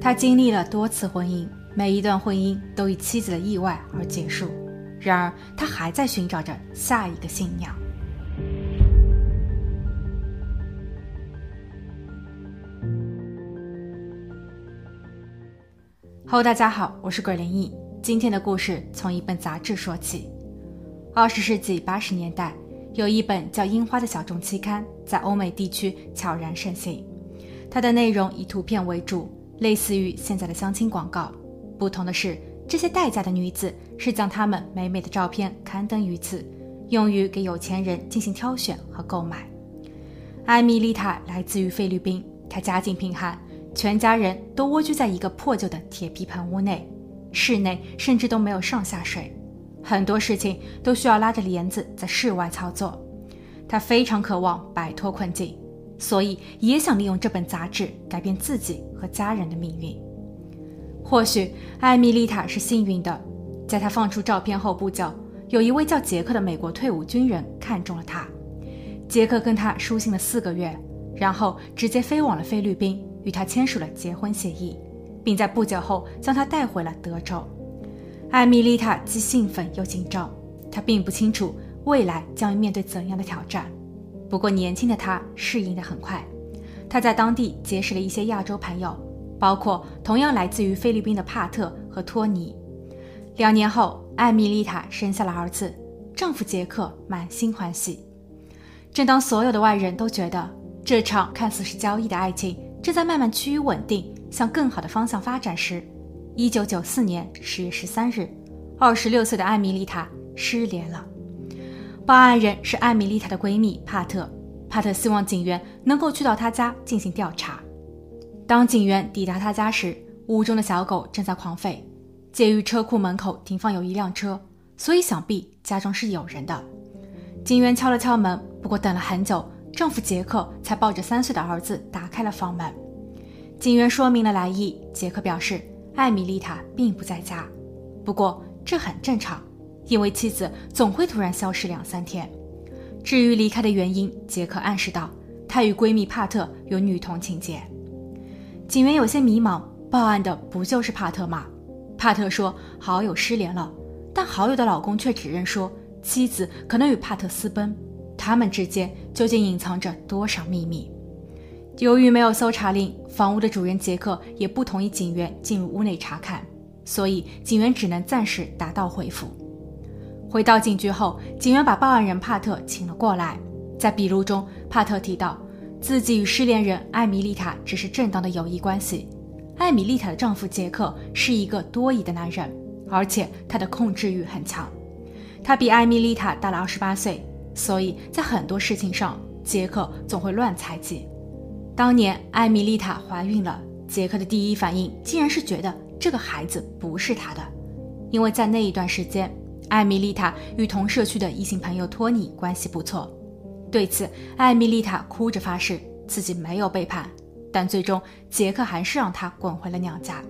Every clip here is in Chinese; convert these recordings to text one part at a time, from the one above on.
他经历了多次婚姻，每一段婚姻都以妻子的意外而结束。然而，他还在寻找着下一个信仰。Hello，大家好，我是鬼灵异。今天的故事从一本杂志说起。二十世纪八十年代，有一本叫《樱花》的小众期刊在欧美地区悄然盛行。它的内容以图片为主，类似于现在的相亲广告。不同的是，这些待嫁的女子是将她们美美的照片刊登于此，用于给有钱人进行挑选和购买。艾米丽塔来自于菲律宾，她家境贫寒，全家人都蜗居在一个破旧的铁皮棚屋内，室内甚至都没有上下水，很多事情都需要拉着帘子在室外操作。她非常渴望摆脱困境。所以也想利用这本杂志改变自己和家人的命运。或许艾米丽塔是幸运的，在她放出照片后不久，有一位叫杰克的美国退伍军人看中了她。杰克跟她书信了四个月，然后直接飞往了菲律宾，与她签署了结婚协议，并在不久后将她带回了德州。艾米丽塔既兴奋又紧张，她并不清楚未来将面对怎样的挑战。不过，年轻的他适应得很快。他在当地结识了一些亚洲朋友，包括同样来自于菲律宾的帕特和托尼。两年后，艾米丽塔生下了儿子，丈夫杰克满心欢喜。正当所有的外人都觉得这场看似是交易的爱情正在慢慢趋于稳定，向更好的方向发展时，一九九四年十月十三日，二十六岁的艾米丽塔失联了。报案人是艾米丽塔的闺蜜帕特。帕特希望警员能够去到她家进行调查。当警员抵达她家时，屋中的小狗正在狂吠。介于车库门口停放有一辆车，所以想必家中是有人的。警员敲了敲门，不过等了很久，丈夫杰克才抱着三岁的儿子打开了房门。警员说明了来意，杰克表示艾米丽塔并不在家，不过这很正常。因为妻子总会突然消失两三天。至于离开的原因，杰克暗示道，他与闺蜜帕特有女同情节。警员有些迷茫，报案的不就是帕特吗？帕特说好友失联了，但好友的老公却指认说妻子可能与帕特私奔，他们之间究竟隐藏着多少秘密？由于没有搜查令，房屋的主人杰克也不同意警员进入屋内查看，所以警员只能暂时打道回府。回到警局后，警员把报案人帕特请了过来。在笔录中，帕特提到自己与失联人艾米丽塔只是正当的友谊关系。艾米丽塔的丈夫杰克是一个多疑的男人，而且他的控制欲很强。他比艾米丽塔大了二十八岁，所以在很多事情上，杰克总会乱猜忌。当年艾米丽塔怀孕了，杰克的第一反应竟然是觉得这个孩子不是他的，因为在那一段时间。艾米丽塔与同社区的异性朋友托尼关系不错，对此，艾米丽塔哭着发誓自己没有背叛，但最终杰克还是让她滚回了娘家。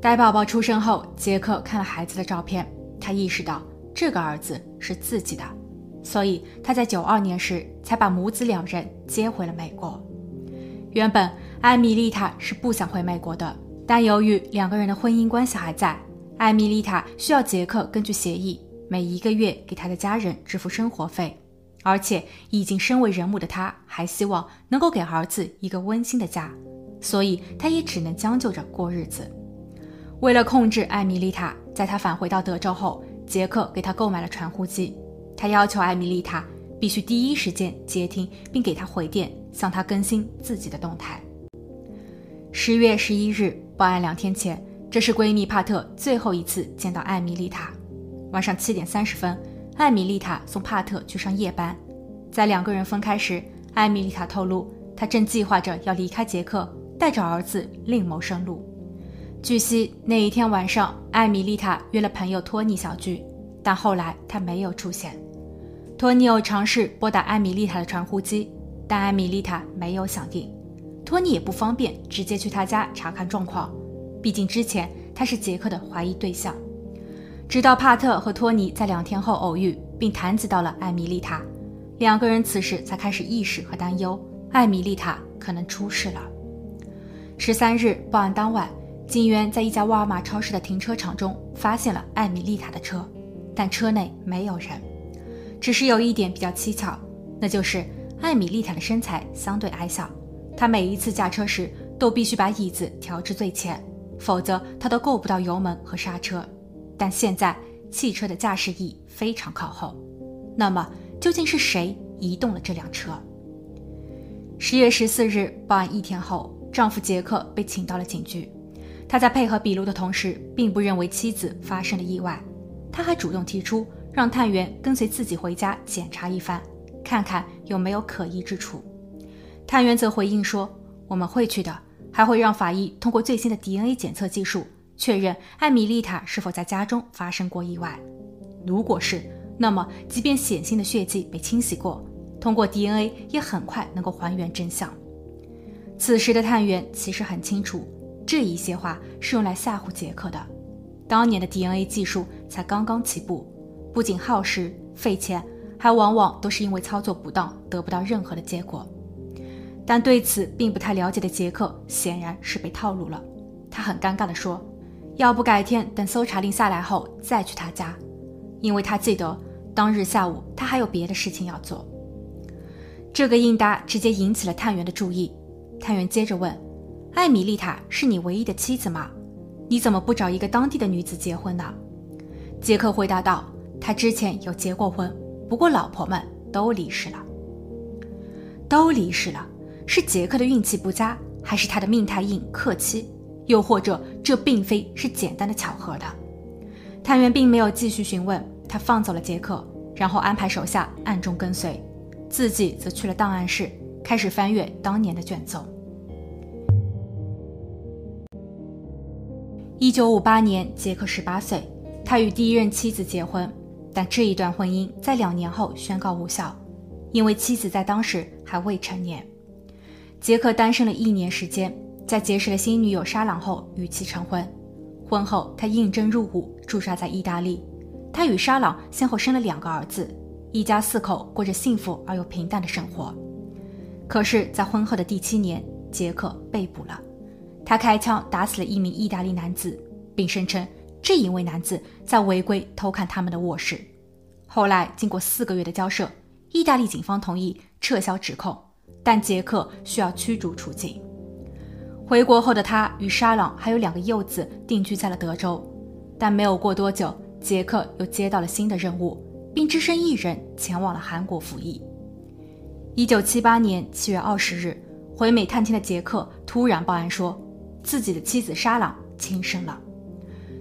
待宝宝出生后，杰克看了孩子的照片，他意识到这个儿子是自己的，所以他在九二年时才把母子两人接回了美国。原本艾米丽塔是不想回美国的，但由于两个人的婚姻关系还在。艾米丽塔需要杰克根据协议每一个月给他的家人支付生活费，而且已经身为人母的她还希望能够给儿子一个温馨的家，所以她也只能将就着过日子。为了控制艾米丽塔，在她返回到德州后，杰克给她购买了传呼机，他要求艾米丽塔必须第一时间接听并给她回电，向她更新自己的动态。十月十一日，报案两天前。这是闺蜜帕特最后一次见到艾米丽塔。晚上七点三十分，艾米丽塔送帕特去上夜班。在两个人分开时，艾米丽塔透露，她正计划着要离开杰克，带着儿子另谋生路。据悉，那一天晚上，艾米丽塔约了朋友托尼小聚，但后来他没有出现。托尼有尝试拨打艾米丽塔的传呼机，但艾米丽塔没有响应。托尼也不方便直接去他家查看状况。毕竟之前他是杰克的怀疑对象，直到帕特和托尼在两天后偶遇，并谈及到了艾米丽塔，两个人此时才开始意识和担忧，艾米丽塔可能出事了。十三日报案当晚，警员在一家沃尔玛超市的停车场中发现了艾米丽塔的车，但车内没有人。只是有一点比较蹊跷，那就是艾米丽塔的身材相对矮小，她每一次驾车时都必须把椅子调至最前，否则他都够不到油门和刹车。但现在汽车的驾驶椅非常靠后，那么究竟是谁移动了这辆车？十月十四日报案一天后，丈夫杰克被请到了警局。他在配合笔录的同时，并不认为妻子发生了意外，他还主动提出让探员跟随自己回家检查一番，看看有没有可疑之处。探员则回应说：“我们会去的，还会让法医通过最新的 DNA 检测技术确认艾米丽塔是否在家中发生过意外。如果是，那么即便显性的血迹被清洗过。”通过 DNA 也很快能够还原真相。此时的探员其实很清楚，这一些话是用来吓唬杰克的。当年的 DNA 技术才刚刚起步，不仅耗时费钱，还往往都是因为操作不当得不到任何的结果。但对此并不太了解的杰克显然是被套路了。他很尴尬地说：“要不改天等搜查令下来后再去他家，因为他记得当日下午他还有别的事情要做。”这个应答直接引起了探员的注意。探员接着问：“艾米丽塔是你唯一的妻子吗？你怎么不找一个当地的女子结婚呢？”杰克回答道：“他之前有结过婚，不过老婆们都离世了。都离世了，是杰克的运气不佳，还是他的命太硬克妻？又或者这并非是简单的巧合的？”探员并没有继续询问，他放走了杰克，然后安排手下暗中跟随。自己则去了档案室，开始翻阅当年的卷宗。一九五八年，杰克十八岁，他与第一任妻子结婚，但这一段婚姻在两年后宣告无效，因为妻子在当时还未成年。杰克单身了一年时间，在结识了新女友莎朗后与其成婚。婚后，他应征入伍，驻扎在意大利。他与莎朗先后生了两个儿子。一家四口过着幸福而又平淡的生活，可是，在婚后的第七年，杰克被捕了。他开枪打死了一名意大利男子，并声称这一位男子在违规偷看他们的卧室。后来，经过四个月的交涉，意大利警方同意撤销指控，但杰克需要驱逐出境。回国后的他与沙朗还有两个幼子定居在了德州，但没有过多久，杰克又接到了新的任务。并只身一人前往了韩国服役。一九七八年七月二十日，回美探亲的杰克突然报案说，自己的妻子沙朗轻生了。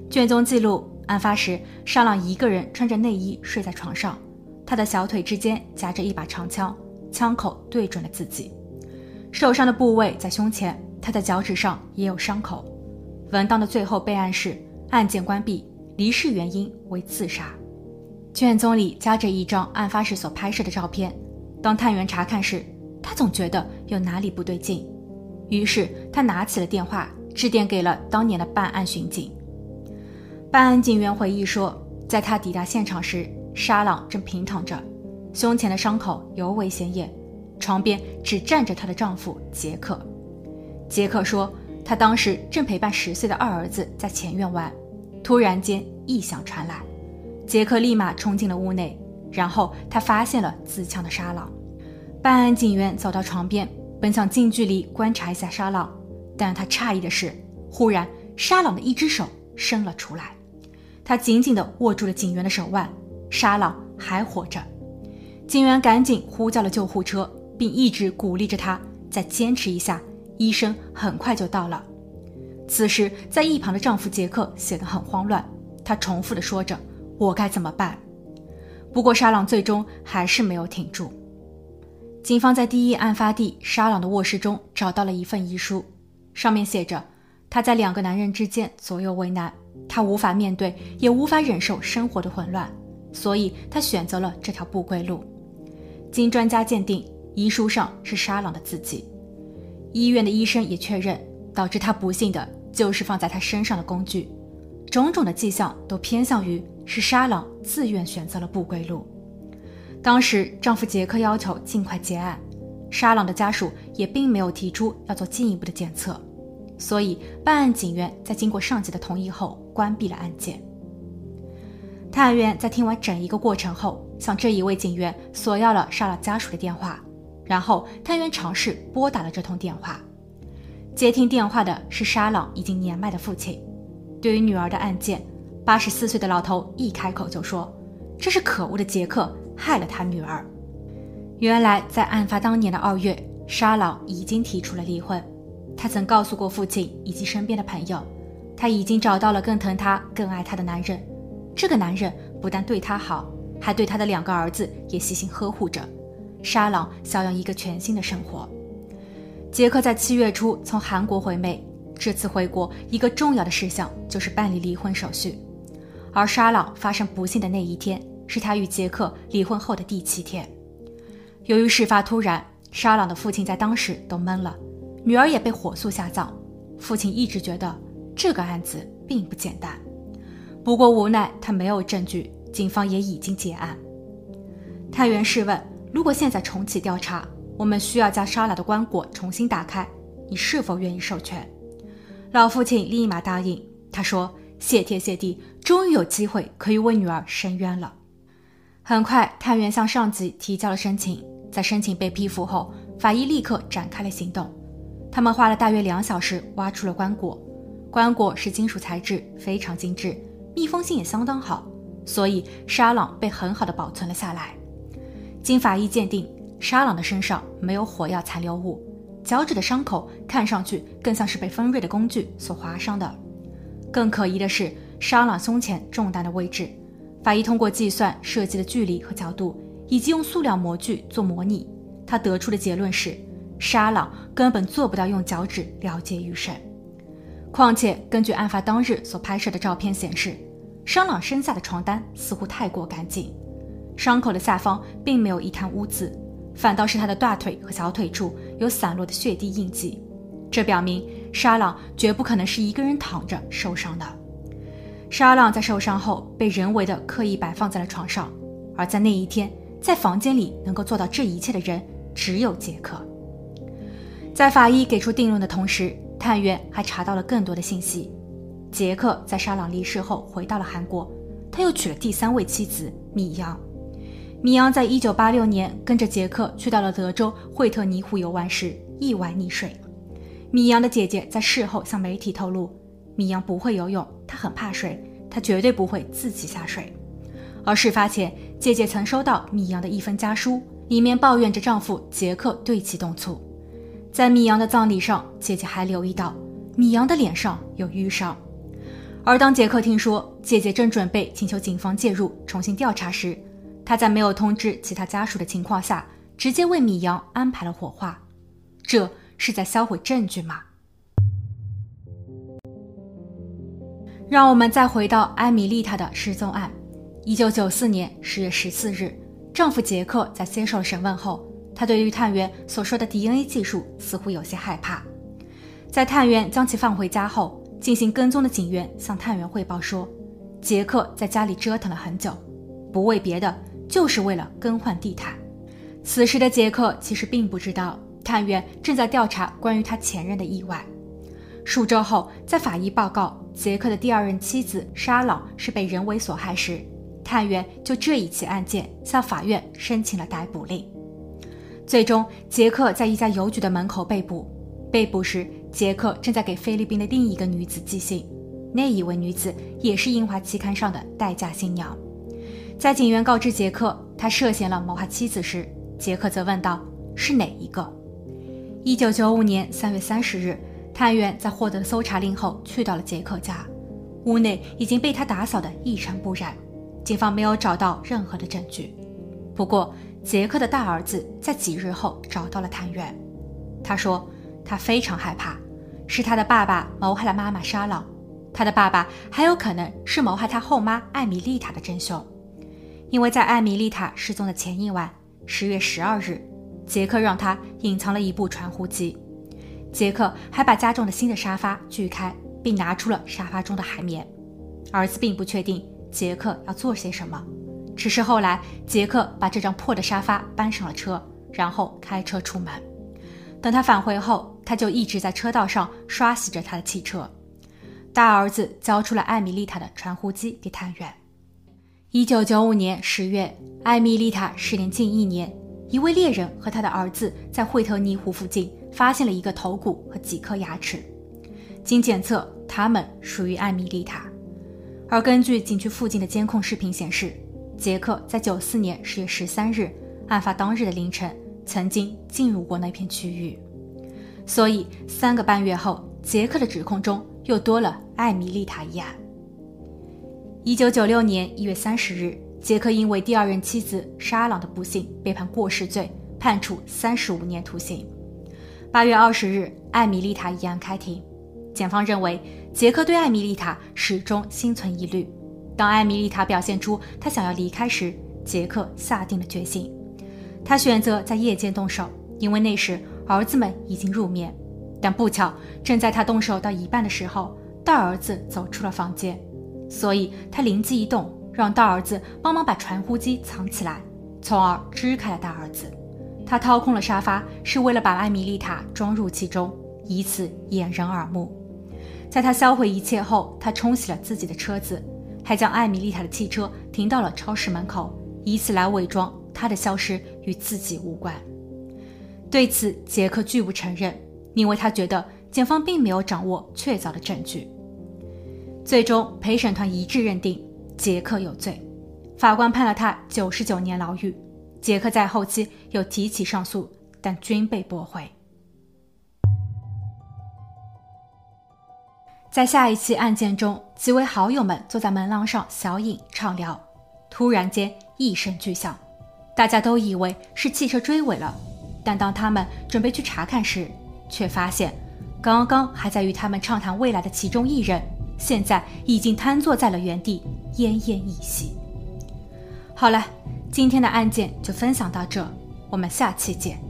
卷宗记录，案发时沙朗一个人穿着内衣睡在床上，他的小腿之间夹着一把长枪，枪口对准了自己。受伤的部位在胸前，他的脚趾上也有伤口。文档的最后备案是：案件关闭，离世原因为自杀。卷宗里夹着一张案发时所拍摄的照片。当探员查看时，他总觉得有哪里不对劲，于是他拿起了电话，致电给了当年的办案巡警。办案警员回忆说，在他抵达现场时，沙朗正平躺着，胸前的伤口尤为显眼，床边只站着她的丈夫杰克。杰克说，他当时正陪伴十岁的二儿子在前院玩，突然间异响传来。杰克立马冲进了屋内，然后他发现了自枪的沙朗。办案警员走到床边，本想近距离观察一下沙朗，但他诧异的是，忽然沙朗的一只手伸了出来，他紧紧地握住了警员的手腕。沙朗还活着，警员赶紧呼叫了救护车，并一直鼓励着他再坚持一下。医生很快就到了。此时，在一旁的丈夫杰克显得很慌乱，他重复地说着。我该怎么办？不过沙朗最终还是没有挺住。警方在第一案发地沙朗的卧室中找到了一份遗书，上面写着：他在两个男人之间左右为难，他无法面对，也无法忍受生活的混乱，所以他选择了这条不归路。经专家鉴定，遗书上是沙朗的字迹。医院的医生也确认，导致他不幸的就是放在他身上的工具。种种的迹象都偏向于是沙朗自愿选择了不归路。当时丈夫杰克要求尽快结案，沙朗的家属也并没有提出要做进一步的检测。所以办案警员在经过上级的同意后关闭了案件。探员在听完整一个过程后，向这一位警员索要了沙朗家属的电话，然后探员尝试拨打了这通电话。接听电话的是沙朗已经年迈的父亲。对于女儿的案件，八十四岁的老头一开口就说：“这是可恶的杰克害了他女儿。”原来，在案发当年的二月，沙朗已经提出了离婚。他曾告诉过父亲以及身边的朋友，他已经找到了更疼他、更爱他的男人。这个男人不但对他好，还对他的两个儿子也细心呵护着。沙朗想要一个全新的生活。杰克在七月初从韩国回美，这次回国一个重要的事项就是办理离婚手续。而沙朗发生不幸的那一天，是他与杰克离婚后的第七天。由于事发突然，沙朗的父亲在当时都懵了。女儿也被火速下葬，父亲一直觉得这个案子并不简单，不过无奈他没有证据，警方也已经结案。探员试问：“如果现在重启调查，我们需要将沙拉的棺椁重新打开，你是否愿意授权？”老父亲立马答应。他说：“谢天谢地，终于有机会可以为女儿伸冤了。”很快，探员向上级提交了申请，在申请被批复后，法医立刻展开了行动。他们花了大约两小时挖出了棺椁，棺椁是金属材质，非常精致，密封性也相当好，所以沙朗被很好的保存了下来。经法医鉴定，沙朗的身上没有火药残留物，脚趾的伤口看上去更像是被锋锐的工具所划伤的。更可疑的是，沙朗胸前中弹的位置，法医通过计算射击的距离和角度，以及用塑料模具做模拟，他得出的结论是。沙朗根本做不到用脚趾了结余生，况且根据案发当日所拍摄的照片显示，沙朗身下的床单似乎太过干净，伤口的下方并没有一滩污渍，反倒是他的大腿和小腿处有散落的血滴印记，这表明沙朗绝不可能是一个人躺着受伤的。沙朗在受伤后被人为的刻意摆放在了床上，而在那一天，在房间里能够做到这一切的人只有杰克。在法医给出定论的同时，探员还查到了更多的信息。杰克在沙朗离世后回到了韩国，他又娶了第三位妻子米扬。米扬在一九八六年跟着杰克去到了德州惠特尼湖游玩时意外溺水。米扬的姐姐在事后向媒体透露，米扬不会游泳，她很怕水，她绝对不会自己下水。而事发前，姐姐曾收到米扬的一封家书，里面抱怨着丈夫杰克对其动粗。在米阳的葬礼上，姐姐还留意到米阳的脸上有淤伤。而当杰克听说姐姐正准备请求警方介入重新调查时，他在没有通知其他家属的情况下，直接为米阳安排了火化。这是在销毁证据吗？让我们再回到艾米丽塔的失踪案。一九九四年十月十四日，丈夫杰克在接受审问后。他对于探员所说的 DNA 技术似乎有些害怕。在探员将其放回家后，进行跟踪的警员向探员汇报说，杰克在家里折腾了很久，不为别的，就是为了更换地毯。此时的杰克其实并不知道，探员正在调查关于他前任的意外。数周后，在法医报告杰克的第二任妻子沙朗是被人为所害时，探员就这一起案件向法院申请了逮捕令。最终，杰克在一家邮局的门口被捕。被捕时，杰克正在给菲律宾的另一个女子寄信，那一位女子也是樱花期刊上的待嫁新娘。在警员告知杰克他涉嫌了谋害妻子时，杰克则问道：“是哪一个？”一九九五年三月三十日，探员在获得搜查令后去到了杰克家，屋内已经被他打扫得一尘不染，警方没有找到任何的证据。不过，杰克的大儿子在几日后找到了探员，他说他非常害怕，是他的爸爸谋害了妈妈沙朗，他的爸爸还有可能是谋害他后妈艾米丽塔的真凶，因为在艾米丽塔失踪的前一晚，十月十二日，杰克让他隐藏了一部传呼机，杰克还把家中的新的沙发锯开，并拿出了沙发中的海绵，儿子并不确定杰克要做些什么。只是后来，杰克把这张破的沙发搬上了车，然后开车出门。等他返回后，他就一直在车道上刷洗着他的汽车。大儿子交出了艾米丽塔的传呼机给探员。一九九五年十月，艾米丽塔失联近一年，一位猎人和他的儿子在惠特尼湖附近发现了一个头骨和几颗牙齿，经检测，他们属于艾米丽塔。而根据景区附近的监控视频显示，杰克在九四年十月十三日案发当日的凌晨曾经进入过那片区域，所以三个半月后，杰克的指控中又多了艾米丽塔一案。一九九六年一月三十日，杰克因为第二任妻子沙朗的不幸被判过失罪，判处三十五年徒刑。八月二十日，艾米丽塔一案开庭。检方认为，杰克对艾米丽塔始终心存疑虑。当艾米丽塔表现出她想要离开时，杰克下定了决心。他选择在夜间动手，因为那时儿子们已经入眠。但不巧，正在他动手到一半的时候，大儿子走出了房间，所以他灵机一动，让大儿子帮忙把传呼机藏起来，从而支开了大儿子。他掏空了沙发，是为了把艾米丽塔装入其中，以此掩人耳目。在他销毁一切后，他冲洗了自己的车子，还将艾米丽塔的汽车停到了超市门口，以此来伪装他的消失与自己无关。对此，杰克拒不承认，因为他觉得检方并没有掌握确凿的证据。最终，陪审团一致认定杰克有罪，法官判了他九十九年牢狱。杰克在后期又提起上诉，但均被驳回。在下一期案件中，几位好友们坐在门廊上小饮畅聊，突然间一声巨响，大家都以为是汽车追尾了。但当他们准备去查看时，却发现刚刚还在与他们畅谈未来的其中一人，现在已经瘫坐在了原地，奄奄一息。好了，今天的案件就分享到这，我们下期见。